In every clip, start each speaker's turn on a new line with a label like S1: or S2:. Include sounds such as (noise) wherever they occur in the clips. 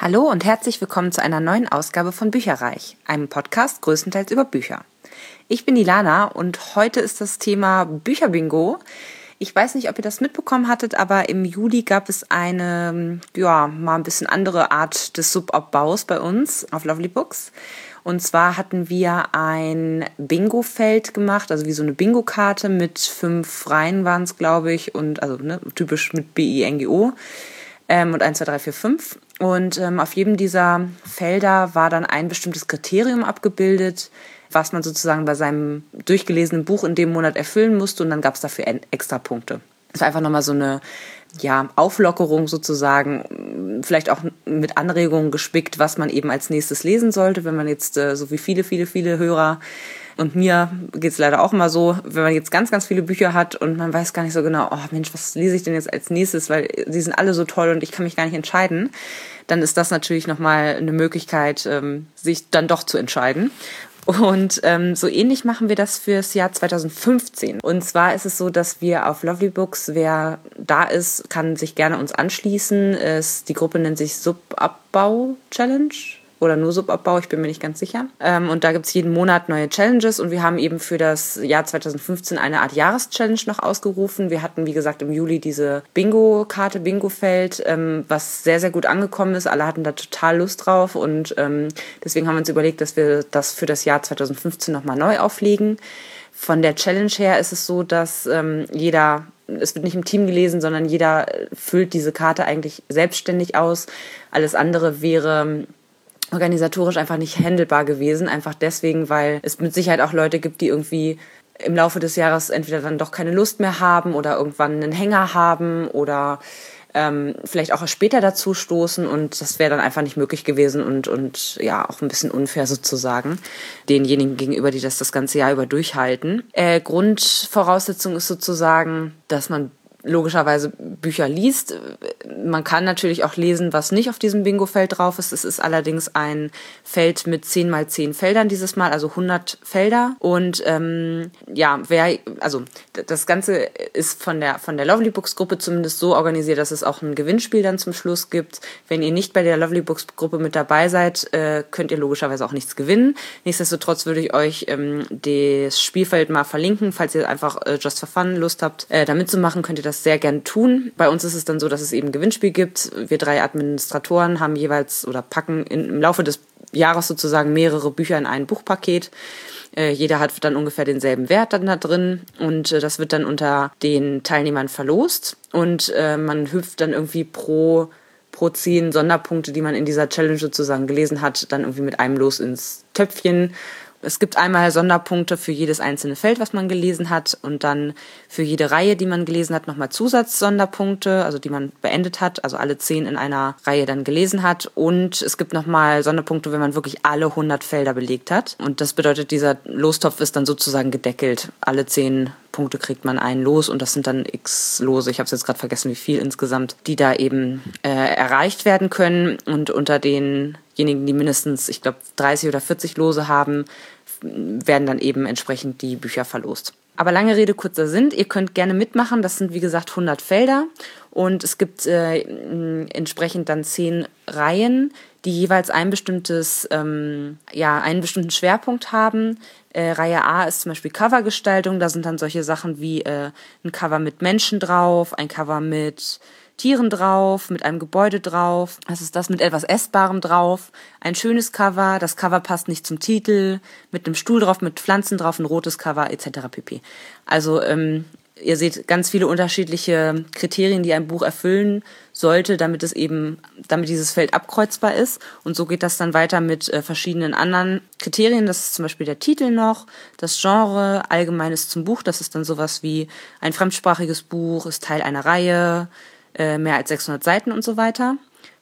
S1: Hallo und herzlich willkommen zu einer neuen Ausgabe von Bücherreich, einem Podcast größtenteils über Bücher. Ich bin Ilana und heute ist das Thema Bücherbingo. Ich weiß nicht, ob ihr das mitbekommen hattet, aber im Juli gab es eine, ja, mal ein bisschen andere Art des Subabbaus bei uns auf Lovely Books. Und zwar hatten wir ein Bingo-Feld gemacht, also wie so eine Bingo-Karte mit fünf Reihen waren es, glaube ich, und also ne, typisch mit B-I-N-G-O ähm, und 1, 2, 3, 4, 5. Und ähm, auf jedem dieser Felder war dann ein bestimmtes Kriterium abgebildet, was man sozusagen bei seinem durchgelesenen Buch in dem Monat erfüllen musste. Und dann gab es dafür extra Punkte. Es war einfach nochmal so eine ja, Auflockerung sozusagen, vielleicht auch mit Anregungen gespickt, was man eben als nächstes lesen sollte, wenn man jetzt, äh, so wie viele, viele, viele Hörer und mir geht es leider auch mal so, wenn man jetzt ganz, ganz viele Bücher hat und man weiß gar nicht so genau, oh Mensch, was lese ich denn jetzt als nächstes, weil sie sind alle so toll und ich kann mich gar nicht entscheiden, dann ist das natürlich nochmal eine Möglichkeit, ähm, sich dann doch zu entscheiden. Und ähm, so ähnlich machen wir das fürs Jahr 2015. Und zwar ist es so, dass wir auf Lovely Books, wer da ist, kann sich gerne uns anschließen. Es, die Gruppe nennt sich Subabbau Challenge oder nur Subabbau, ich bin mir nicht ganz sicher. Ähm, und da gibt's jeden Monat neue Challenges und wir haben eben für das Jahr 2015 eine Art Jahreschallenge noch ausgerufen. Wir hatten, wie gesagt, im Juli diese Bingo-Karte, Bingo-Feld, ähm, was sehr, sehr gut angekommen ist. Alle hatten da total Lust drauf und ähm, deswegen haben wir uns überlegt, dass wir das für das Jahr 2015 nochmal neu auflegen. Von der Challenge her ist es so, dass ähm, jeder es wird nicht im Team gelesen, sondern jeder füllt diese Karte eigentlich selbstständig aus. Alles andere wäre organisatorisch einfach nicht handelbar gewesen. Einfach deswegen, weil es mit Sicherheit auch Leute gibt, die irgendwie im Laufe des Jahres entweder dann doch keine Lust mehr haben oder irgendwann einen Hänger haben oder ähm, vielleicht auch später dazu stoßen und das wäre dann einfach nicht möglich gewesen und, und ja, auch ein bisschen unfair sozusagen denjenigen gegenüber, die das das ganze Jahr über durchhalten. Äh, Grundvoraussetzung ist sozusagen, dass man logischerweise Bücher liest. Man kann natürlich auch lesen, was nicht auf diesem Bingo-Feld drauf ist. Es ist allerdings ein Feld mit 10 mal 10 Feldern dieses Mal, also 100 Felder. Und ähm, ja, wer, also das Ganze ist von der, von der Lovely Books Gruppe zumindest so organisiert, dass es auch ein Gewinnspiel dann zum Schluss gibt. Wenn ihr nicht bei der Lovely Books Gruppe mit dabei seid, äh, könnt ihr logischerweise auch nichts gewinnen. Nichtsdestotrotz würde ich euch ähm, das Spielfeld mal verlinken, falls ihr einfach äh, just for fun Lust habt, äh, da mitzumachen, könnt ihr das sehr gern tun. Bei uns ist es dann so, dass es eben Gewinnspiel gibt. Wir drei Administratoren haben jeweils oder packen in, im Laufe des Jahres sozusagen mehrere Bücher in ein Buchpaket. Äh, jeder hat dann ungefähr denselben Wert dann da drin und äh, das wird dann unter den Teilnehmern verlost und äh, man hüpft dann irgendwie pro pro zehn Sonderpunkte, die man in dieser Challenge sozusagen gelesen hat, dann irgendwie mit einem Los ins Töpfchen es gibt einmal Sonderpunkte für jedes einzelne Feld, was man gelesen hat und dann für jede Reihe, die man gelesen hat, nochmal Zusatzsonderpunkte, also die man beendet hat, also alle zehn in einer Reihe dann gelesen hat und es gibt nochmal Sonderpunkte, wenn man wirklich alle 100 Felder belegt hat und das bedeutet, dieser Lostopf ist dann sozusagen gedeckelt. Alle zehn Punkte kriegt man einen los und das sind dann x Lose, ich habe jetzt gerade vergessen, wie viel insgesamt, die da eben äh, erreicht werden können und unter denjenigen, die mindestens, ich glaube, 30 oder 40 Lose haben, werden dann eben entsprechend die Bücher verlost. Aber lange Rede, kurzer Sinn. Ihr könnt gerne mitmachen. Das sind, wie gesagt, 100 Felder. Und es gibt äh, entsprechend dann 10 Reihen, die jeweils ein bestimmtes, ähm, ja, einen bestimmten Schwerpunkt haben. Äh, Reihe A ist zum Beispiel Covergestaltung. Da sind dann solche Sachen wie äh, ein Cover mit Menschen drauf, ein Cover mit Tieren drauf, mit einem Gebäude drauf. Das ist das mit etwas Essbarem drauf. Ein schönes Cover. Das Cover passt nicht zum Titel. Mit einem Stuhl drauf, mit Pflanzen drauf, ein rotes Cover etc. pp. Also ähm, ihr seht ganz viele unterschiedliche Kriterien, die ein Buch erfüllen sollte, damit es eben, damit dieses Feld abkreuzbar ist. Und so geht das dann weiter mit äh, verschiedenen anderen Kriterien. Das ist zum Beispiel der Titel noch, das Genre, Allgemeines zum Buch. Das ist dann sowas wie ein fremdsprachiges Buch, ist Teil einer Reihe, äh, mehr als 600 Seiten und so weiter.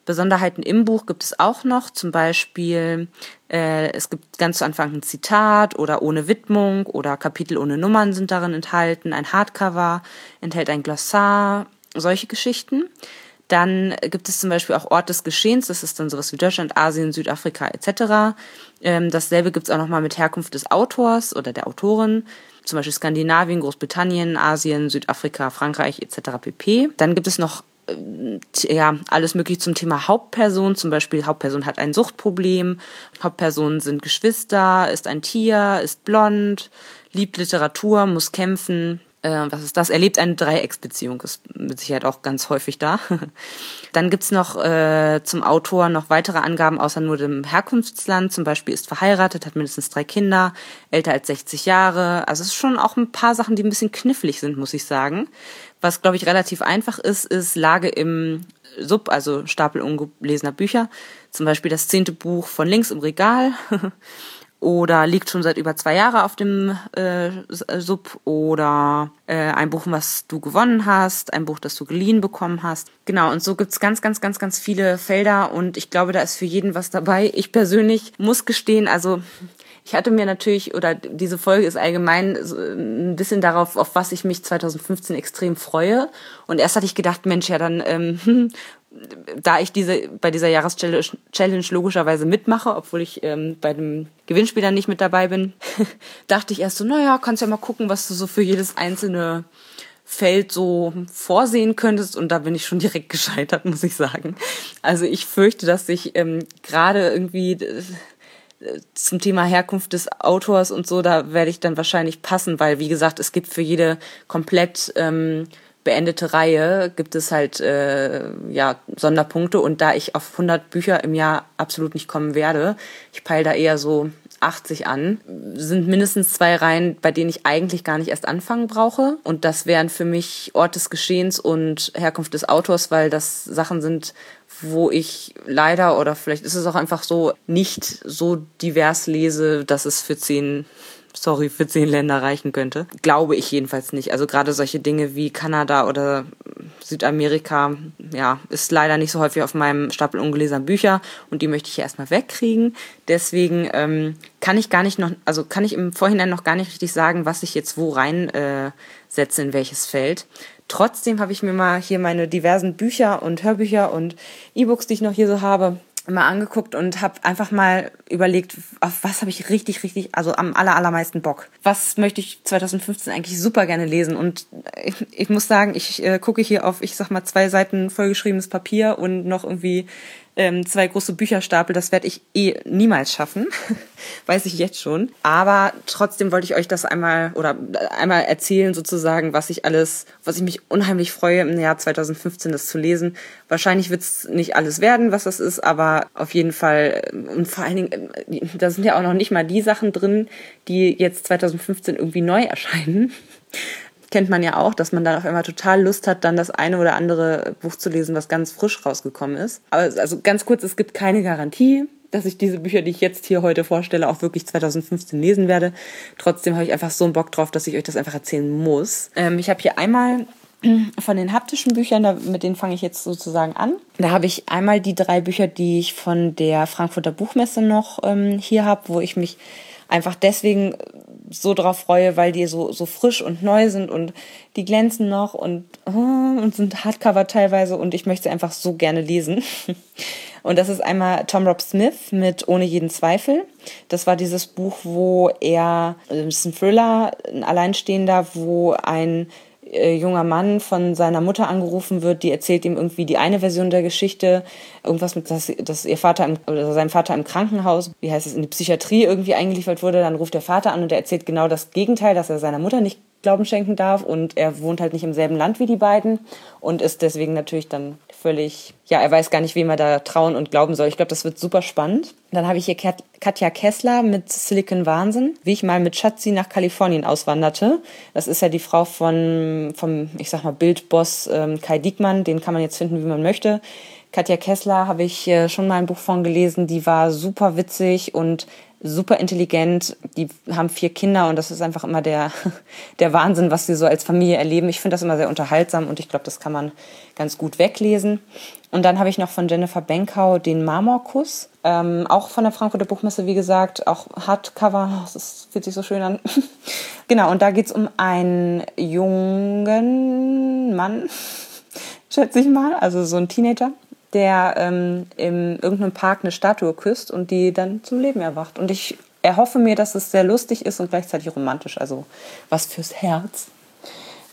S1: Besonderheiten im Buch gibt es auch noch, zum Beispiel äh, es gibt ganz zu Anfang ein Zitat oder ohne Widmung oder Kapitel ohne Nummern sind darin enthalten, ein Hardcover enthält ein Glossar, solche Geschichten. Dann gibt es zum Beispiel auch Ort des Geschehens, das ist dann sowas wie Deutschland, Asien, Südafrika etc. Ähm, dasselbe gibt es auch nochmal mit Herkunft des Autors oder der Autorin zum Beispiel Skandinavien, Großbritannien, Asien, Südafrika, Frankreich etc. pp. Dann gibt es noch ja, alles mögliche zum Thema Hauptperson. Zum Beispiel Hauptperson hat ein Suchtproblem, Hauptperson sind Geschwister, ist ein Tier, ist blond, liebt Literatur, muss kämpfen, äh, was ist das? Er lebt eine Dreiecksbeziehung, ist mit Sicherheit auch ganz häufig da. (laughs) Dann gibt's noch äh, zum Autor noch weitere Angaben außer nur dem Herkunftsland. Zum Beispiel ist verheiratet, hat mindestens drei Kinder, älter als 60 Jahre. Also es ist schon auch ein paar Sachen, die ein bisschen knifflig sind, muss ich sagen. Was, glaube ich, relativ einfach ist, ist Lage im Sub, also Stapel ungelesener Bücher. Zum Beispiel das zehnte Buch von links im Regal. (laughs) oder liegt schon seit über zwei Jahren auf dem äh, Sub oder äh, ein Buch, was du gewonnen hast, ein Buch, das du geliehen bekommen hast. Genau, und so gibt's ganz, ganz, ganz, ganz viele Felder und ich glaube, da ist für jeden was dabei. Ich persönlich muss gestehen, also ich hatte mir natürlich, oder diese Folge ist allgemein so ein bisschen darauf, auf was ich mich 2015 extrem freue. Und erst hatte ich gedacht, Mensch, ja, dann ähm, (laughs) da ich diese bei dieser Jahreschallenge logischerweise mitmache, obwohl ich ähm, bei dem Gewinnspiel dann nicht mit dabei bin, (laughs) dachte ich erst so, naja, kannst ja mal gucken, was du so für jedes einzelne Feld so vorsehen könntest und da bin ich schon direkt (laughs) gescheitert, muss ich sagen. Also ich fürchte, dass ich ähm, gerade irgendwie zum Thema Herkunft des Autors und so, da werde ich dann wahrscheinlich passen, weil wie gesagt, es gibt für jede komplett ähm, beendete Reihe gibt es halt äh, ja Sonderpunkte. Und da ich auf 100 Bücher im Jahr absolut nicht kommen werde, ich peile da eher so 80 an, sind mindestens zwei Reihen, bei denen ich eigentlich gar nicht erst anfangen brauche. Und das wären für mich Ort des Geschehens und Herkunft des Autors, weil das Sachen sind, wo ich leider oder vielleicht ist es auch einfach so nicht so divers lese, dass es für zehn sorry, für zehn Länder reichen könnte. Glaube ich jedenfalls nicht. Also gerade solche Dinge wie Kanada oder Südamerika, ja, ist leider nicht so häufig auf meinem Stapel ungelesener Bücher und die möchte ich erstmal wegkriegen. Deswegen ähm, kann ich gar nicht noch, also kann ich im Vorhinein noch gar nicht richtig sagen, was ich jetzt wo rein äh, in welches Feld. Trotzdem habe ich mir mal hier meine diversen Bücher und Hörbücher und E-Books, die ich noch hier so habe, mal angeguckt und habe einfach mal überlegt, auf was habe ich richtig, richtig, also am aller, allermeisten Bock. Was möchte ich 2015 eigentlich super gerne lesen? Und ich, ich muss sagen, ich äh, gucke hier auf, ich sag mal, zwei Seiten vollgeschriebenes Papier und noch irgendwie ähm, zwei große Bücherstapel. Das werde ich eh niemals schaffen, (laughs) weiß ich jetzt schon. Aber trotzdem wollte ich euch das einmal oder einmal erzählen sozusagen, was ich alles, was ich mich unheimlich freue im Jahr 2015 das zu lesen. Wahrscheinlich wird es nicht alles werden, was das ist, aber auf jeden Fall und vor allen Dingen, äh, da sind ja auch noch nicht mal die Sachen drin, die jetzt 2015 irgendwie neu erscheinen kennt man ja auch, dass man dann auf einmal total Lust hat, dann das eine oder andere Buch zu lesen, was ganz frisch rausgekommen ist. Aber also ganz kurz, es gibt keine Garantie, dass ich diese Bücher, die ich jetzt hier heute vorstelle, auch wirklich 2015 lesen werde. Trotzdem habe ich einfach so einen Bock drauf, dass ich euch das einfach erzählen muss. Ähm, ich habe hier einmal (clears throat) von den haptischen Büchern, da, mit denen fange ich jetzt sozusagen an. Da habe ich einmal die drei Bücher, die ich von der Frankfurter Buchmesse noch ähm, hier habe, wo ich mich einfach deswegen so drauf freue, weil die so, so frisch und neu sind und die glänzen noch und, oh, und sind Hardcover teilweise und ich möchte sie einfach so gerne lesen. (laughs) Und das ist einmal Tom Rob Smith mit Ohne jeden Zweifel. Das war dieses Buch, wo er, das ist ein Thriller, ein Alleinstehender, wo ein junger Mann von seiner Mutter angerufen wird, die erzählt ihm irgendwie die eine Version der Geschichte, irgendwas mit, dass, dass ihr Vater im, oder sein Vater im Krankenhaus, wie heißt es, in die Psychiatrie irgendwie eingeliefert wurde, dann ruft der Vater an und er erzählt genau das Gegenteil, dass er seiner Mutter nicht Glauben schenken darf. Und er wohnt halt nicht im selben Land wie die beiden und ist deswegen natürlich dann völlig, ja, er weiß gar nicht, wem er da trauen und glauben soll. Ich glaube, das wird super spannend. Dann habe ich hier Katja Kessler mit Silicon Wahnsinn, wie ich mal mit Schatzi nach Kalifornien auswanderte. Das ist ja die Frau von, vom, ich sag mal, Bildboss ähm, Kai Diekmann, den kann man jetzt finden, wie man möchte. Katja Kessler habe ich äh, schon mal ein Buch von gelesen, die war super witzig und super intelligent. Die haben vier Kinder und das ist einfach immer der, (laughs) der Wahnsinn, was sie so als Familie erleben. Ich finde das immer sehr unterhaltsam und ich glaube, das kann man ganz gut weglesen. Und dann habe ich noch von Jennifer Benkau den Marmorkuss, ähm, auch von der Frankfurter Buchmesse, wie gesagt, auch Hardcover, das fühlt sich so schön an. (laughs) genau, und da geht es um einen jungen Mann, (laughs) schätze ich mal, also so ein Teenager, der ähm, in irgendeinem Park eine Statue küsst und die dann zum Leben erwacht. Und ich erhoffe mir, dass es sehr lustig ist und gleichzeitig romantisch, also was fürs Herz.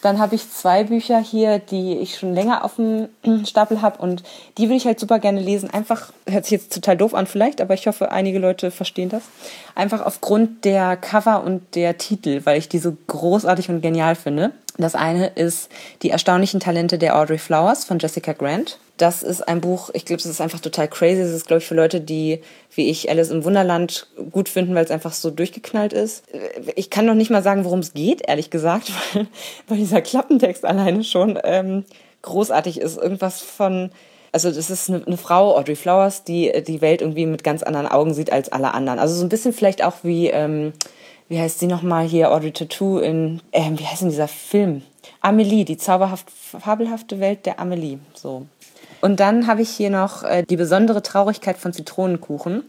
S1: Dann habe ich zwei Bücher hier, die ich schon länger auf dem (clears throat) Stapel habe und die will ich halt super gerne lesen. Einfach, hört sich jetzt total doof an vielleicht, aber ich hoffe, einige Leute verstehen das. Einfach aufgrund der Cover und der Titel, weil ich die so großartig und genial finde. Das eine ist Die erstaunlichen Talente der Audrey Flowers von Jessica Grant. Das ist ein Buch, ich glaube, es ist einfach total crazy. Es ist, glaube ich, für Leute, die, wie ich, Alice im Wunderland gut finden, weil es einfach so durchgeknallt ist. Ich kann noch nicht mal sagen, worum es geht, ehrlich gesagt, (laughs) weil, weil dieser Klappentext alleine schon ähm, großartig ist. Irgendwas von, also das ist eine, eine, Frau, Audrey Flowers, die die Welt irgendwie mit ganz anderen Augen sieht als alle anderen. Also so ein bisschen vielleicht auch wie, ähm, wie heißt sie nochmal hier, Audrey Tattoo in, ähm, wie heißt denn dieser Film? Amelie, die zauberhaft fabelhafte Welt der Amelie. So. Und dann habe ich hier noch äh, die besondere Traurigkeit von Zitronenkuchen.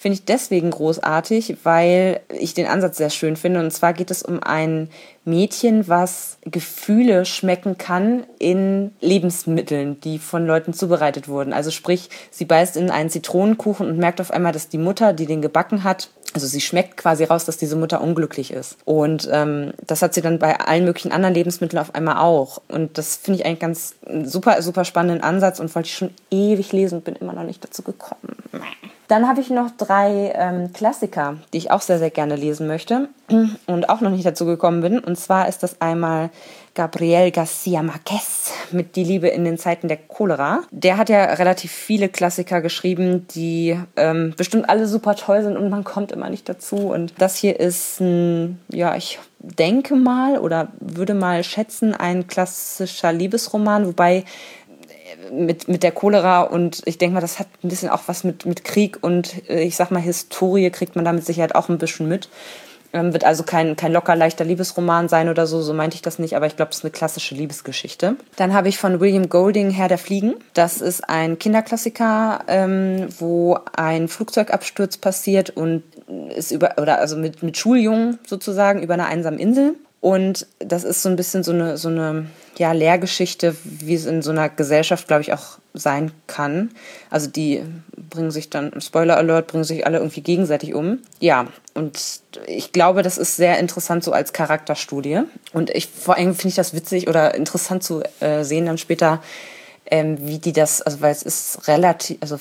S1: Finde ich deswegen großartig, weil ich den Ansatz sehr schön finde. Und zwar geht es um ein Mädchen, was Gefühle schmecken kann in Lebensmitteln, die von Leuten zubereitet wurden. Also sprich, sie beißt in einen Zitronenkuchen und merkt auf einmal, dass die Mutter, die den gebacken hat, also sie schmeckt quasi raus, dass diese Mutter unglücklich ist. Und ähm, das hat sie dann bei allen möglichen anderen Lebensmitteln auf einmal auch. Und das finde ich eigentlich ganz super, super spannenden Ansatz und wollte ich schon ewig lesen und bin immer noch nicht dazu gekommen. Dann habe ich noch drei ähm, Klassiker, die ich auch sehr, sehr gerne lesen möchte (clears throat) und auch noch nicht dazu gekommen bin. Und zwar ist das einmal Gabriel Garcia Marquez mit Die Liebe in den Zeiten der Cholera. Der hat ja relativ viele Klassiker geschrieben, die ähm, bestimmt alle super toll sind und man kommt immer nicht dazu. Und das hier ist ein, ja, ich denke mal oder würde mal schätzen, ein klassischer Liebesroman, wobei mit, mit der Cholera und ich denke mal, das hat ein bisschen auch was mit, mit Krieg und äh, ich sag mal Historie kriegt man da mit Sicherheit auch ein bisschen mit. Ähm, wird also kein, kein locker leichter Liebesroman sein oder so, so meinte ich das nicht, aber ich glaube, es ist eine klassische Liebesgeschichte. Dann habe ich von William Golding Herr der Fliegen. Das ist ein Kinderklassiker, ähm, wo ein Flugzeugabsturz passiert und ist über, oder also mit, mit Schuljungen sozusagen über einer einsamen Insel. Und das ist so ein bisschen so eine, so eine ja, Lehrgeschichte, wie es in so einer Gesellschaft, glaube ich, auch sein kann. Also die bringen sich dann, Spoiler Alert, bringen sich alle irgendwie gegenseitig um. Ja, und ich glaube, das ist sehr interessant so als Charakterstudie. Und ich vor allem finde ich das witzig oder interessant zu äh, sehen dann später, ähm, wie die das, also weil es ist relativ, also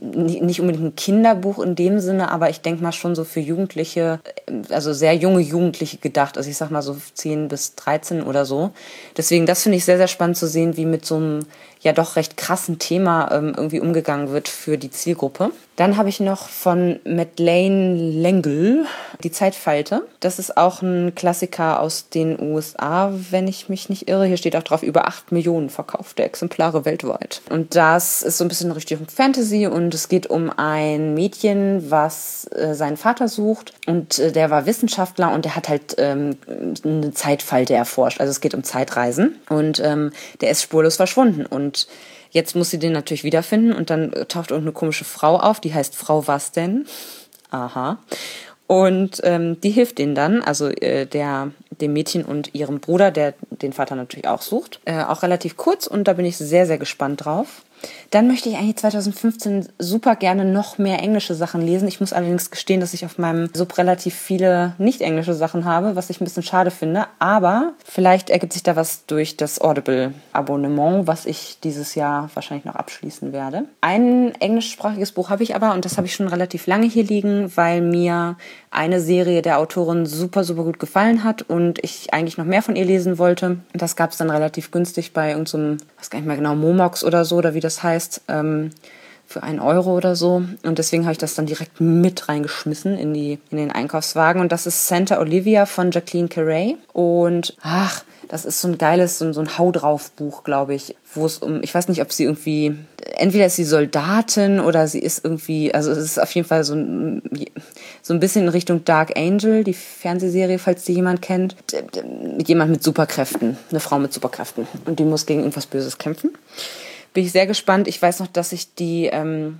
S1: nicht unbedingt ein Kinderbuch in dem Sinne, aber ich denke mal schon so für Jugendliche, äh, also sehr junge Jugendliche gedacht. Also ich sag mal so 10 bis 13 oder so. Deswegen, das finde ich sehr, sehr spannend zu sehen, wie mit so einem ja doch recht krassen Thema ähm, irgendwie umgegangen wird für die Zielgruppe. Dann habe ich noch von Madeleine L'Engle Die Zeitfalte. Das ist auch ein Klassiker aus den USA, wenn ich mich nicht irre. Hier steht auch drauf, über 8 Millionen verkaufte Exemplare weltweit. Und das ist so ein bisschen Richtung Fantasy und es geht um ein Mädchen, was äh, seinen Vater sucht und äh, der war Wissenschaftler und der hat halt ähm, eine Zeitfalte erforscht. Also es geht um Zeitreisen und ähm, der ist spurlos verschwunden und und jetzt muss sie den natürlich wiederfinden und dann taucht irgendeine komische Frau auf, die heißt Frau was denn? Aha. Und ähm, die hilft denen dann, also äh, der, dem Mädchen und ihrem Bruder, der den Vater natürlich auch sucht. Äh, auch relativ kurz und da bin ich sehr, sehr gespannt drauf. Dann möchte ich eigentlich 2015 super gerne noch mehr englische Sachen lesen. Ich muss allerdings gestehen, dass ich auf meinem Sub relativ viele nicht englische Sachen habe, was ich ein bisschen schade finde. Aber vielleicht ergibt sich da was durch das Audible-Abonnement, was ich dieses Jahr wahrscheinlich noch abschließen werde. Ein englischsprachiges Buch habe ich aber und das habe ich schon relativ lange hier liegen, weil mir eine Serie der Autorin super, super gut gefallen hat und ich eigentlich noch mehr von ihr lesen wollte. Das gab es dann relativ günstig bei irgendeinem, so weiß gar nicht mehr genau, Momox oder so, oder wie das heißt, ähm, für einen Euro oder so. Und deswegen habe ich das dann direkt mit reingeschmissen in, die, in den Einkaufswagen. Und das ist Santa Olivia von Jacqueline Carey. Und ach, das ist so ein geiles, so, so ein Hau drauf Buch, glaube ich, wo es um, ich weiß nicht, ob sie irgendwie, entweder ist sie Soldatin oder sie ist irgendwie, also es ist auf jeden Fall so ein, so ein bisschen in Richtung Dark Angel, die Fernsehserie, falls die jemand kennt. Jemand mit Superkräften, eine Frau mit Superkräften. Und die muss gegen irgendwas Böses kämpfen bin ich sehr gespannt. Ich weiß noch, dass ich die ähm,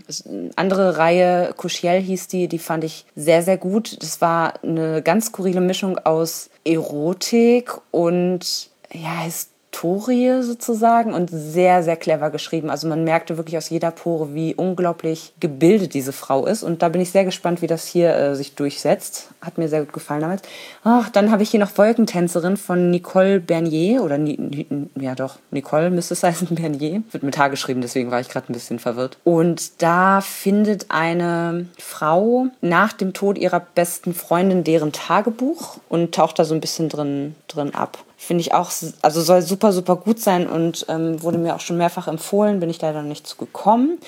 S1: andere Reihe, Kuschiel hieß die, die fand ich sehr, sehr gut. Das war eine ganz skurrile Mischung aus Erotik und ja, Historie sozusagen und sehr, sehr clever geschrieben. Also man merkte wirklich aus jeder Pore, wie unglaublich gebildet diese Frau ist. Und da bin ich sehr gespannt, wie das hier äh, sich durchsetzt. Hat mir sehr gut gefallen damals. Ach, dann habe ich hier noch Wolkentänzerin von Nicole Bernier oder Ni ja doch, Nicole müsste es heißen, (laughs) Bernier. Wird mit H geschrieben, deswegen war ich gerade ein bisschen verwirrt. Und da findet eine Frau nach dem Tod ihrer besten Freundin deren Tagebuch und taucht da so ein bisschen drin, drin ab. Finde ich auch, also soll super, super gut sein und ähm, wurde mir auch schon mehrfach empfohlen, bin ich leider nicht zu gekommen.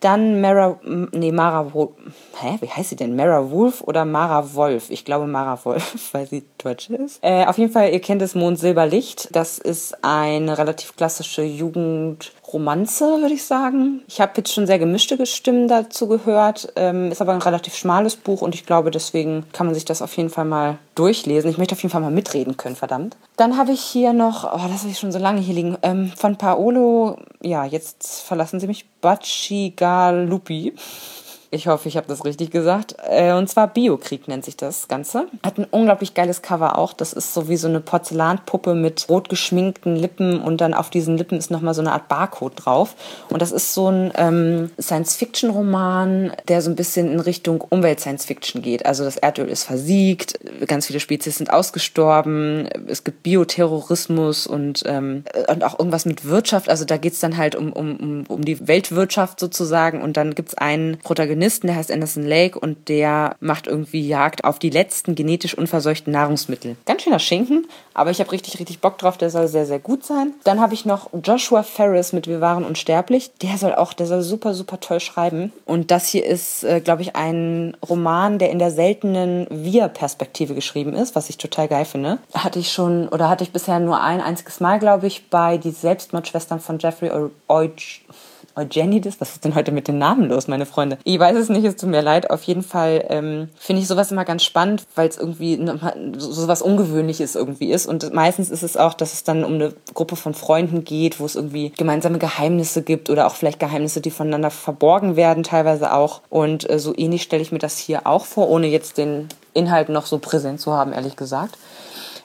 S1: Dann Mara, nee, Mara Wolf. Hä? Wie heißt sie denn? Mara Wolf oder Mara Wolf? Ich glaube Mara Wolf, (laughs) weil sie Deutsche ist. Äh, auf jeden Fall, ihr kennt das Mond Silberlicht. Das ist eine relativ klassische Jugendromanze, würde ich sagen. Ich habe jetzt schon sehr gemischte Stimmen dazu gehört. Ähm, ist aber ein relativ schmales Buch und ich glaube, deswegen kann man sich das auf jeden Fall mal durchlesen. Ich möchte auf jeden Fall mal mitreden können, verdammt. Dann habe ich hier noch, oh, das habe ich schon so lange hier liegen, ähm, von Paolo, ja, jetzt verlassen Sie mich, Bacigalupi. Ich hoffe, ich habe das richtig gesagt. Äh, und zwar Biokrieg nennt sich das Ganze. Hat ein unglaublich geiles Cover auch. Das ist so wie so eine Porzellanpuppe mit rot geschminkten Lippen und dann auf diesen Lippen ist nochmal so eine Art Barcode drauf. Und das ist so ein ähm, Science-Fiction-Roman, der so ein bisschen in Richtung Umwelt-Science-Fiction geht. Also das Erdöl ist versiegt, ganz viele Spezies sind ausgestorben, es gibt Bioterrorismus und, ähm, und auch irgendwas mit Wirtschaft. Also da geht es dann halt um, um, um, die Weltwirtschaft sozusagen. Und dann gibt es einen Protagonisten, Protagonisten, der heißt Anderson Lake und der macht irgendwie Jagd auf die letzten genetisch unverseuchten Nahrungsmittel. Ganz schöner Schinken, aber ich habe richtig, richtig Bock drauf. Der soll sehr, sehr gut sein. Dann habe ich noch Joshua Ferris mit Wir waren unsterblich. Der soll auch, der soll super, super toll schreiben. Und das hier ist, äh, glaube ich, ein Roman, der in der seltenen Wir-Perspektive geschrieben ist, was ich total geil finde. Hatte ich schon, oder hatte ich bisher nur ein einziges Mal, glaube ich, bei Die Selbstmordschwestern von Jeffrey Eugene. Eugenides, was ist denn heute mit den Namen los, meine Freunde? Ich weiß es nicht, es tut mir leid. Auf jeden Fall ähm, finde ich sowas immer ganz spannend, weil es irgendwie ne, so was Ungewöhnliches irgendwie ist. Und meistens ist es auch, dass es dann um eine Gruppe von Freunden geht, wo es irgendwie gemeinsame Geheimnisse gibt oder auch vielleicht Geheimnisse, die voneinander verborgen werden, teilweise auch. Und äh, so ähnlich stelle ich mir das hier auch vor, ohne jetzt den Inhalt noch so präsent zu haben, ehrlich gesagt.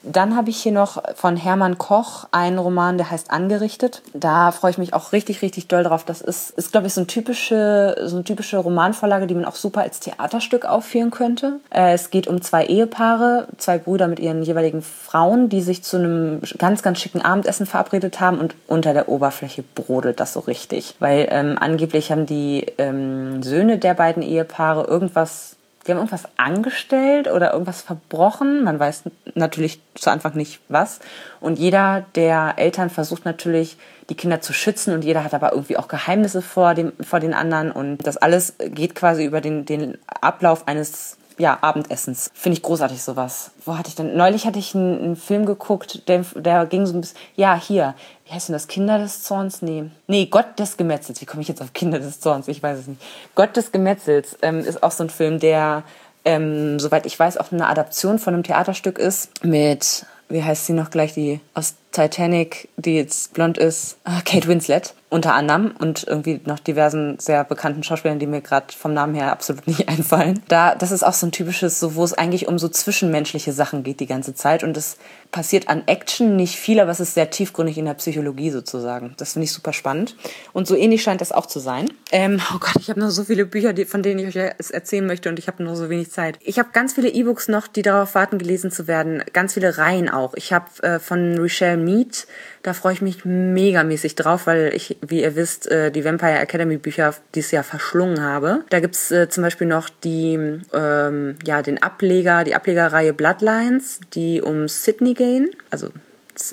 S1: Dann habe ich hier noch von Hermann Koch einen Roman, der heißt Angerichtet. Da freue ich mich auch richtig, richtig doll drauf. Das ist, ist glaube ich, so, ein typische, so eine typische Romanvorlage, die man auch super als Theaterstück aufführen könnte. Äh, es geht um zwei Ehepaare, zwei Brüder mit ihren jeweiligen Frauen, die sich zu einem ganz, ganz schicken Abendessen verabredet haben und unter der Oberfläche brodelt das so richtig. Weil ähm, angeblich haben die ähm, Söhne der beiden Ehepaare irgendwas die haben irgendwas angestellt oder irgendwas verbrochen. Man weiß natürlich zu Anfang nicht was. Und jeder der Eltern versucht natürlich, die Kinder zu schützen und jeder hat aber irgendwie auch Geheimnisse vor, dem, vor den anderen. Und das alles geht quasi über den, den Ablauf eines ja, Abendessens. Finde ich großartig sowas. Wo hatte ich denn? Neulich hatte ich einen, einen, Film geguckt, der, der ging so ein bisschen. Ja, hier. Wie heißt denn das? Kinder des Zorns? Nee. Nee, Gott des Gemetzels. Wie komme ich jetzt auf Kinder des Zorns? Ich weiß es nicht. Gott des Gemetzels ähm, ist auch so ein Film, der, ähm, soweit ich weiß, auch eine Adaption von einem Theaterstück ist mit, wie heißt sie noch gleich, die aus Titanic, die jetzt blond ist, ah, Kate Winslet unter anderem und irgendwie noch diversen sehr bekannten Schauspielern, die mir gerade vom Namen her absolut (laughs) nicht einfallen. Da, das ist auch so ein typisches, so wo es eigentlich um so zwischenmenschliche Sachen geht die ganze Zeit und es passiert an Action nicht viel, aber es ist sehr tiefgründig in der Psychologie sozusagen. Das finde ich super spannend und so ähnlich scheint das auch zu sein. Ähm, oh Gott, ich habe noch so viele Bücher, die, von denen ich euch erzählen möchte und ich habe nur so wenig Zeit. Ich habe ganz viele E-Books noch, die darauf warten, gelesen zu werden. Ganz viele Reihen auch. Ich habe äh, von Richelle Mead da freue ich mich megamäßig drauf, weil ich, wie ihr wisst, äh, die Vampire Academy Bücher dieses Jahr verschlungen habe. Da gibt's äh, zum Beispiel noch die, ähm, ja, den Ableger, die Ablegerreihe Bloodlines, die um Sydney gehen. Also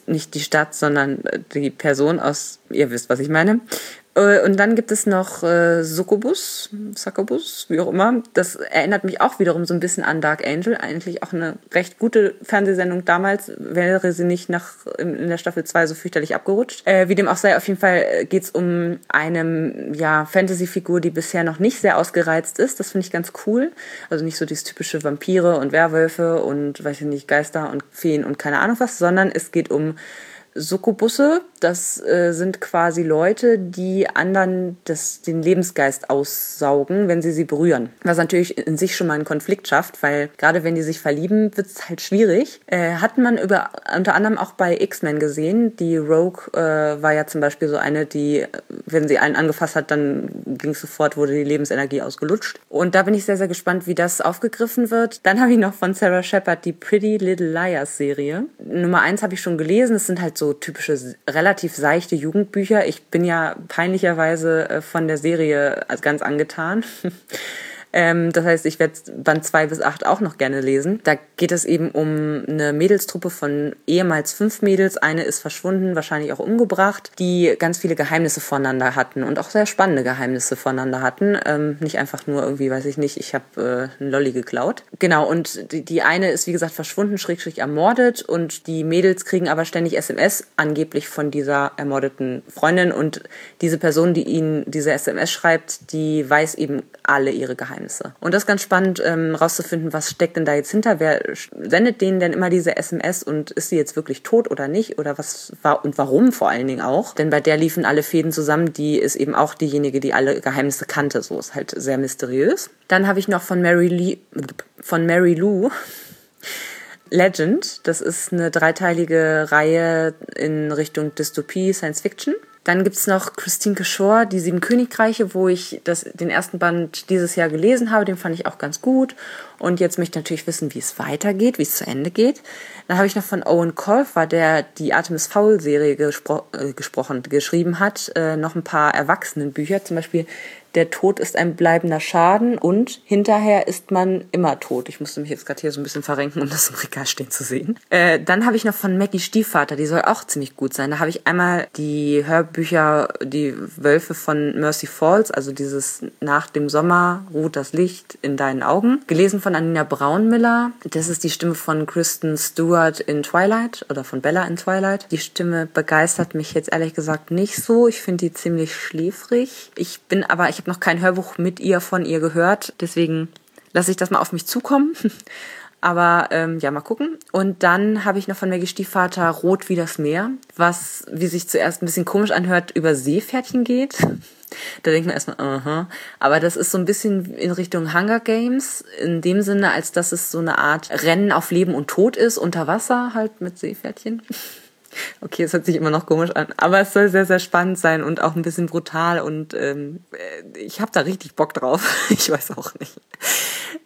S1: nicht die Stadt, sondern äh, die Person aus, ihr wisst, was ich meine. Äh, und dann gibt es noch äh, Succubus, Succubus, wie auch immer. Das erinnert mich auch wiederum so ein bisschen an Dark Angel. Eigentlich auch eine recht gute Fernsehsendung damals, wäre sie nicht nach in der Staffel 2 so fürchterlich abgerutscht. Äh, wie dem auch sei, auf jeden Fall äh, geht's um eine ja, Fantasy-Figur, die bisher noch nicht sehr ausgereizt ist. Das finde ich ganz cool. Also nicht so dieses typische Vampire und Werwölfe und weiß ich nicht, Geister und Feen und keine Ahnung was, sondern es geht um Sukkubusse, das äh, sind quasi Leute, die anderen das, den Lebensgeist aussaugen, wenn sie sie berühren. Was natürlich in sich schon mal einen Konflikt schafft, weil gerade wenn die sich verlieben, wird es halt schwierig. Äh, hat man über, unter anderem auch bei X-Men gesehen. Die Rogue äh, war ja zum Beispiel so eine, die, wenn sie einen angefasst hat, dann ging sofort, wurde die Lebensenergie ausgelutscht. Und da bin ich sehr, sehr gespannt, wie das aufgegriffen wird. Dann habe ich noch von Sarah Shepard die Pretty Little Liars Serie. Nummer eins habe ich schon gelesen. Es sind halt so typische, relativ seichte Jugendbücher. Ich bin ja peinlicherweise äh, von der Serie ganz angetan. (laughs) Ähm, das heißt, ich werde Band 2 bis 8 auch noch gerne lesen. Da geht es eben um eine Mädelstruppe von ehemals fünf Mädels. Eine ist verschwunden, wahrscheinlich auch umgebracht, die ganz viele Geheimnisse voneinander hatten und auch sehr spannende Geheimnisse voneinander hatten. Ähm, nicht einfach nur irgendwie, weiß ich nicht, ich habe äh, einen Lolli geklaut. Genau, und die, die eine ist, wie gesagt, verschwunden, schräg, schräg ermordet und die Mädels kriegen aber ständig SMS, angeblich von dieser ermordeten Freundin und diese Person, die ihnen diese SMS schreibt, die weiß eben alle ihre Geheimnisse. Geheimnisse. Und das ist ganz spannend ähm, rauszufinden, was steckt denn da jetzt hinter? Wer sendet denen denn immer diese SMS und ist sie jetzt wirklich tot oder nicht? Oder was war und warum vor allen Dingen auch? Denn bei der liefen alle Fäden zusammen, die ist eben auch diejenige, die alle Geheimnisse kannte. So ist halt sehr mysteriös. Dann habe ich noch von Mary Lee, von Mary Lou Legend. Das ist eine dreiteilige Reihe in Richtung Dystopie, Science Fiction. Dann gibt's noch Christine Kishore, Die Sieben Königreiche, wo ich das, den ersten Band dieses Jahr gelesen habe. Den fand ich auch ganz gut. Und jetzt möchte ich natürlich wissen, wie es weitergeht, wie es zu Ende geht. Dann habe ich noch von Owen Colfer, der die Artemis Fowl-Serie gespro äh, gesprochen, geschrieben hat, äh, noch ein paar Erwachsenenbücher. Zum Beispiel der Tod ist ein bleibender Schaden und hinterher ist man immer tot. Ich musste mich jetzt gerade hier so ein bisschen verrenken, um das im Regal stehen zu sehen. Äh, dann habe ich noch von Maggie Stiefvater, die soll auch ziemlich gut sein. Da habe ich einmal die Hörbücher, die Wölfe von Mercy Falls, also dieses Nach dem Sommer ruht das Licht in deinen Augen, gelesen von Anina Braunmiller. Das ist die Stimme von Kristen Stewart in Twilight oder von Bella in Twilight. Die Stimme begeistert mich jetzt ehrlich gesagt nicht so. Ich finde die ziemlich schläfrig. Ich bin aber, ich habe noch kein Hörbuch mit ihr von ihr gehört, deswegen lasse ich das mal auf mich zukommen. (laughs) Aber ähm, ja, mal gucken. Und dann habe ich noch von Maggie Stiefvater Rot wie das Meer, was, wie sich zuerst ein bisschen komisch anhört, über Seepferdchen geht. (laughs) Da denkt man erstmal, aha. Aber das ist so ein bisschen in Richtung Hunger Games, in dem Sinne, als dass es so eine Art Rennen auf Leben und Tod ist, unter Wasser halt mit Seepferdchen. (laughs) Okay, es hört sich immer noch komisch an, aber es soll sehr, sehr spannend sein und auch ein bisschen brutal und ähm, äh, ich habe da richtig Bock drauf. (laughs) ich weiß auch nicht.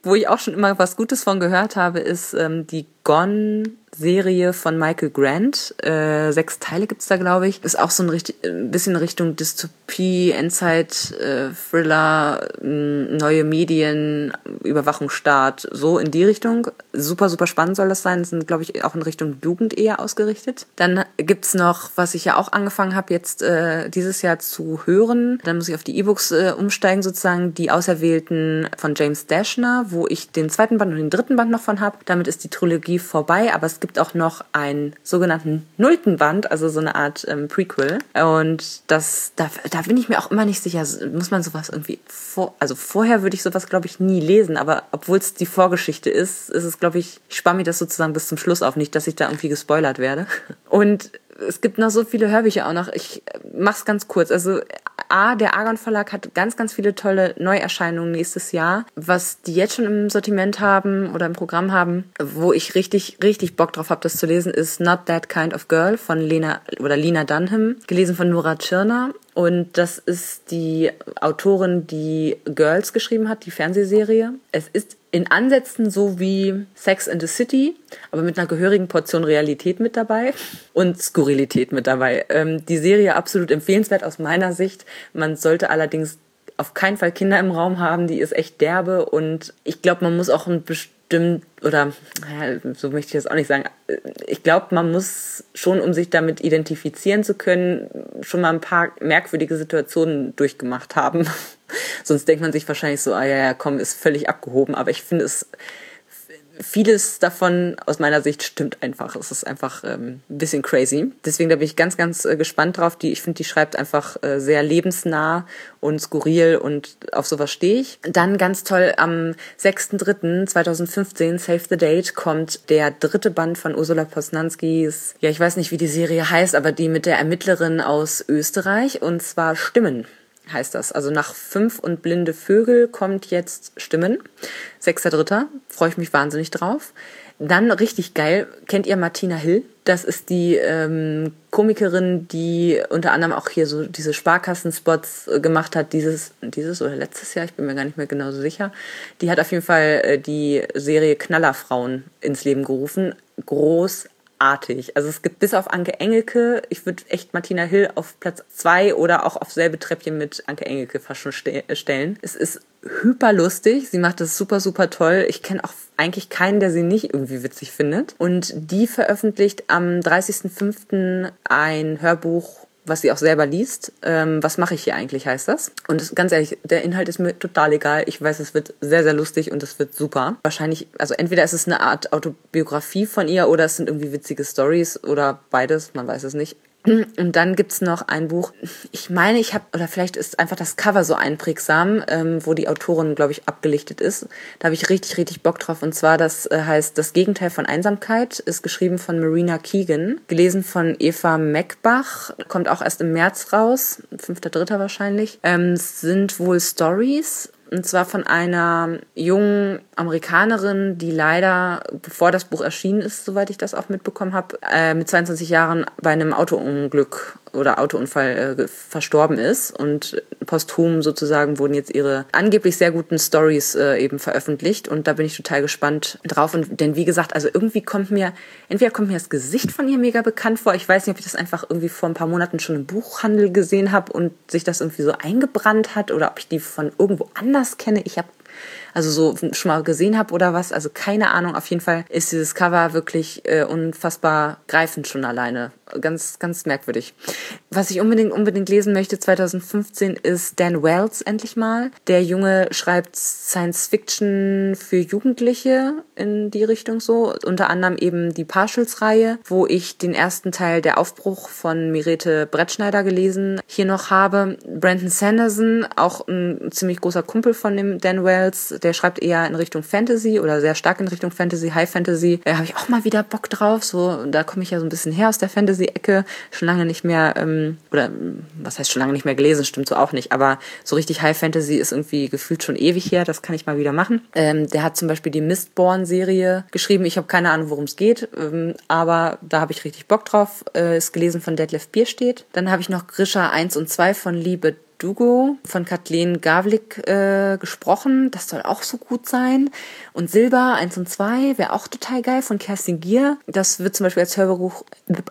S1: Wo ich auch schon immer was Gutes von gehört habe, ist ähm, die Gone Serie von Michael Grant. Äh, sechs Teile gibt's da, glaube ich. Ist auch so ein, richtig, ein bisschen Richtung Dystopie, Endzeit, äh, Thriller, neue Medien, Überwachungsstaat, so in die Richtung. Super, super spannend soll das sein. Das sind, glaube ich, auch in Richtung Jugend eher ausgerichtet. Dann gibt's noch, was ich ja auch angefangen habe, jetzt äh, dieses Jahr zu hören. Dann muss ich auf die E-Books äh, umsteigen, sozusagen. Die Auserwählten von James Dashner, wo ich den zweiten Band und den dritten Band noch von habe. Damit ist die Trilogie vorbei, aber es gibt auch noch einen sogenannten nullten Band, also so eine Art ähm, Prequel. Und das, da, da bin ich mir auch immer nicht sicher, muss man sowas irgendwie vor, also vorher würde ich sowas, glaube ich, nie lesen, aber obwohl es die Vorgeschichte ist, ist es, glaube ich, ich spare mir das sozusagen bis zum Schluss auf, nicht, dass ich da irgendwie gespoilert werde. (laughs) Und es gibt noch so viele Hörbücher auch noch. Ich mach's ganz kurz. Also A, der Argon Verlag hat ganz, ganz viele tolle Neuerscheinungen nächstes Jahr, was die jetzt schon im Sortiment haben oder im Programm haben, wo ich richtig, richtig Bock drauf habe, das zu lesen, ist Not That Kind of Girl von Lena oder Lena Dunham, gelesen von Nora Tschirner. Und das ist die Autorin, die Girls geschrieben hat, die Fernsehserie. Es ist in Ansätzen so wie Sex in the City, aber mit einer gehörigen Portion Realität mit dabei und Skurrilität mit dabei. Ähm, die Serie absolut empfehlenswert aus meiner Sicht. Man sollte allerdings auf keinen Fall Kinder im Raum haben, die ist echt derbe und ich glaube, man muss auch ein bestimmt oder ja, so möchte ich das auch nicht sagen. Ich glaube, man muss schon, um sich damit identifizieren zu können, schon mal ein paar merkwürdige Situationen durchgemacht haben. (laughs) Sonst denkt man sich wahrscheinlich so, ah ja, ja, komm, ist völlig abgehoben. Aber ich finde es vieles davon aus meiner Sicht stimmt einfach. Es ist einfach ähm, ein bisschen crazy. Deswegen da bin ich ganz, ganz äh, gespannt drauf. Die, ich finde, die schreibt einfach äh, sehr lebensnah und skurril und auf sowas stehe ich. Dann ganz toll, am 6.3.2015, Save the Date, kommt der dritte Band von Ursula Posnanskis, ja, ich weiß nicht, wie die Serie heißt, aber die mit der Ermittlerin aus Österreich, und zwar Stimmen heißt das. Also nach Fünf und Blinde Vögel kommt jetzt Stimmen. Sechster Dritter. Freue ich mich wahnsinnig drauf. Dann richtig geil, kennt ihr Martina Hill? Das ist die ähm, Komikerin, die unter anderem auch hier so diese Sparkassenspots äh, gemacht hat, dieses, dieses oder letztes Jahr, ich bin mir gar nicht mehr genau so sicher. Die hat auf jeden Fall äh, die Serie Knallerfrauen ins Leben gerufen. Groß artig. Also es gibt bis auf Anke Engelke, ich würde echt Martina Hill auf Platz zwei oder auch auf selbe Treppchen mit Anke Engelke fast schon äh, stellen. Es ist hyper lustig. Sie macht das super, super toll. Ich kenne auch eigentlich keinen, der sie nicht irgendwie witzig findet. Und die veröffentlicht am 30.05. ein Hörbuch was sie auch selber liest. Ähm, was mache ich hier eigentlich, heißt das. Und das, ganz ehrlich, der Inhalt ist mir total egal. Ich weiß, es wird sehr, sehr lustig und es wird super. Wahrscheinlich, also entweder ist es eine Art Autobiografie von ihr oder es sind irgendwie witzige Stories oder beides, man weiß es nicht. Und dann gibt's noch ein Buch, ich meine, ich habe, oder vielleicht ist einfach das Cover so einprägsam, ähm, wo die Autorin, glaube ich, abgelichtet ist. Da habe ich richtig, richtig Bock drauf. Und zwar, das äh, heißt Das Gegenteil von Einsamkeit, ist geschrieben von Marina Keegan, gelesen von Eva Meckbach, kommt auch erst im März raus, 5.3. wahrscheinlich. Ähm, sind wohl Stories und zwar von einer jungen Amerikanerin, die leider, bevor das Buch erschienen ist, soweit ich das auch mitbekommen habe, äh, mit 22 Jahren bei einem Autounglück oder Autounfall äh, verstorben ist. Und posthum sozusagen wurden jetzt ihre angeblich sehr guten Stories äh, eben veröffentlicht. Und da bin ich total gespannt drauf. Und denn wie gesagt, also irgendwie kommt mir, entweder kommt mir das Gesicht von ihr mega bekannt vor. Ich weiß nicht, ob ich das einfach irgendwie vor ein paar Monaten schon im Buchhandel gesehen habe und sich das irgendwie so eingebrannt hat oder ob ich die von irgendwo anders kenne. Ich habe also so schon mal gesehen habe oder was. Also keine Ahnung. Auf jeden Fall ist dieses Cover wirklich äh, unfassbar greifend schon alleine. Ganz, ganz merkwürdig. Was ich unbedingt, unbedingt lesen möchte 2015 ist Dan Wells endlich mal. Der Junge schreibt Science Fiction für Jugendliche in die Richtung so. Unter anderem eben die Partials-Reihe, wo ich den ersten Teil Der Aufbruch von Mirete Brettschneider gelesen hier noch habe. Brandon Sanderson, auch ein ziemlich großer Kumpel von dem Dan Wells, der schreibt eher in Richtung Fantasy oder sehr stark in Richtung Fantasy, High Fantasy. Da habe ich auch mal wieder Bock drauf. So, da komme ich ja so ein bisschen her aus der Fantasy-Ecke. Schon lange nicht mehr, ähm, oder was heißt schon lange nicht mehr gelesen, stimmt so auch nicht. Aber so richtig High Fantasy ist irgendwie gefühlt schon ewig her. Das kann ich mal wieder machen. Ähm, der hat zum Beispiel die Mistborn-Serie geschrieben. Ich habe keine Ahnung, worum es geht, ähm, aber da habe ich richtig Bock drauf. Äh, ist gelesen von Detlef Bierstedt. Dann habe ich noch Grisha 1 und 2 von Liebe Dugo von Kathleen Gavlik äh, gesprochen. Das soll auch so gut sein. Und Silber 1 und 2 wäre auch total geil von Kerstin Gier. Das wird zum Beispiel als Hörbuch,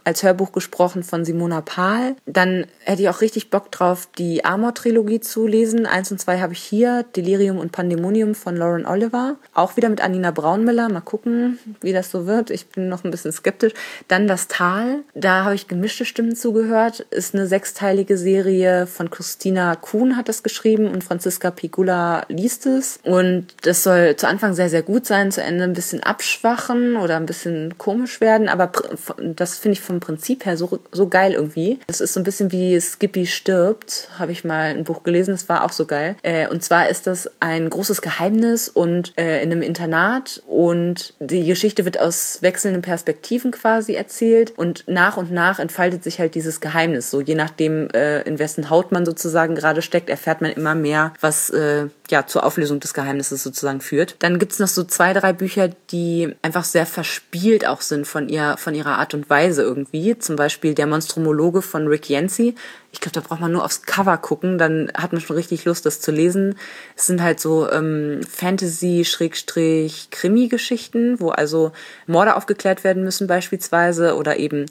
S1: als Hörbuch gesprochen von Simona Pahl. Dann hätte ich auch richtig Bock drauf, die Amor-Trilogie zu lesen. 1 und 2 habe ich hier. Delirium und Pandemonium von Lauren Oliver. Auch wieder mit Anina Braunmiller. Mal gucken, wie das so wird. Ich bin noch ein bisschen skeptisch. Dann Das Tal. Da habe ich gemischte Stimmen zugehört. Ist eine sechsteilige Serie von Christine Nina Kuhn hat das geschrieben und Franziska Pigula liest es. Und das soll zu Anfang sehr, sehr gut sein, zu Ende ein bisschen abschwachen oder ein bisschen komisch werden. Aber das finde ich vom Prinzip her so, so geil irgendwie. Das ist so ein bisschen wie Skippy stirbt, habe ich mal ein Buch gelesen, das war auch so geil. Äh, und zwar ist das ein großes Geheimnis und äh, in einem Internat und die Geschichte wird aus wechselnden Perspektiven quasi erzählt und nach und nach entfaltet sich halt dieses Geheimnis, so je nachdem, äh, in wessen Haut man sozusagen sozusagen gerade steckt, erfährt man immer mehr, was äh, ja zur Auflösung des Geheimnisses sozusagen führt. Dann gibt's noch so zwei, drei Bücher, die einfach sehr verspielt auch sind von ihr, von ihrer Art und Weise irgendwie. Zum Beispiel Der Monstromologe von Rick Yancey. Ich glaube, da braucht man nur aufs Cover gucken, dann hat man schon richtig Lust, das zu lesen. Es sind halt so ähm, Fantasy-Krimi-Geschichten, wo also Morde aufgeklärt werden müssen beispielsweise oder eben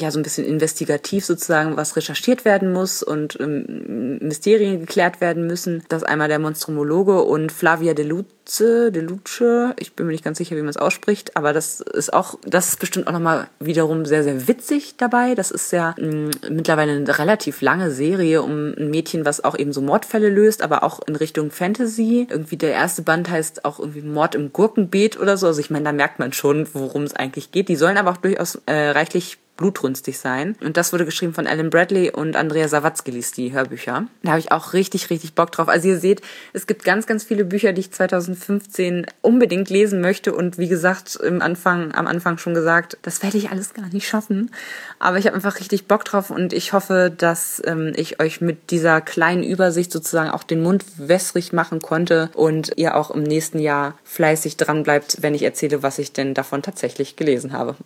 S1: ja so ein bisschen investigativ sozusagen, was recherchiert werden muss und ähm, Mysterien geklärt werden müssen. Das einmal der Monstrumologe und Flavia de Luce, de Luce, ich bin mir nicht ganz sicher, wie man es ausspricht, aber das ist auch, das ist bestimmt auch nochmal wiederum sehr, sehr witzig dabei. Das ist ja mh, mittlerweile eine relativ lange Serie um ein Mädchen, was auch eben so Mordfälle löst, aber auch in Richtung Fantasy. Irgendwie der erste Band heißt auch irgendwie Mord im Gurkenbeet oder so. Also ich meine, da merkt man schon, worum es eigentlich geht. Die sollen aber auch durchaus äh, reichlich blutrünstig sein. Und das wurde geschrieben von Alan Bradley und Andrea Sawatzki liest die Hörbücher. Da habe ich auch richtig, richtig Bock drauf. Also ihr seht, es gibt ganz, ganz viele Bücher, die ich 2015 unbedingt lesen möchte. Und wie gesagt, im Anfang, am Anfang schon gesagt, das werde ich alles gar nicht schaffen. Aber ich habe einfach richtig Bock drauf und ich hoffe, dass ähm, ich euch mit dieser kleinen Übersicht sozusagen auch den Mund wässrig machen konnte und ihr auch im nächsten Jahr fleißig dran bleibt, wenn ich erzähle, was ich denn davon tatsächlich gelesen habe.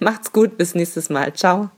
S1: Macht's gut, bis nächstes Mal. Ciao.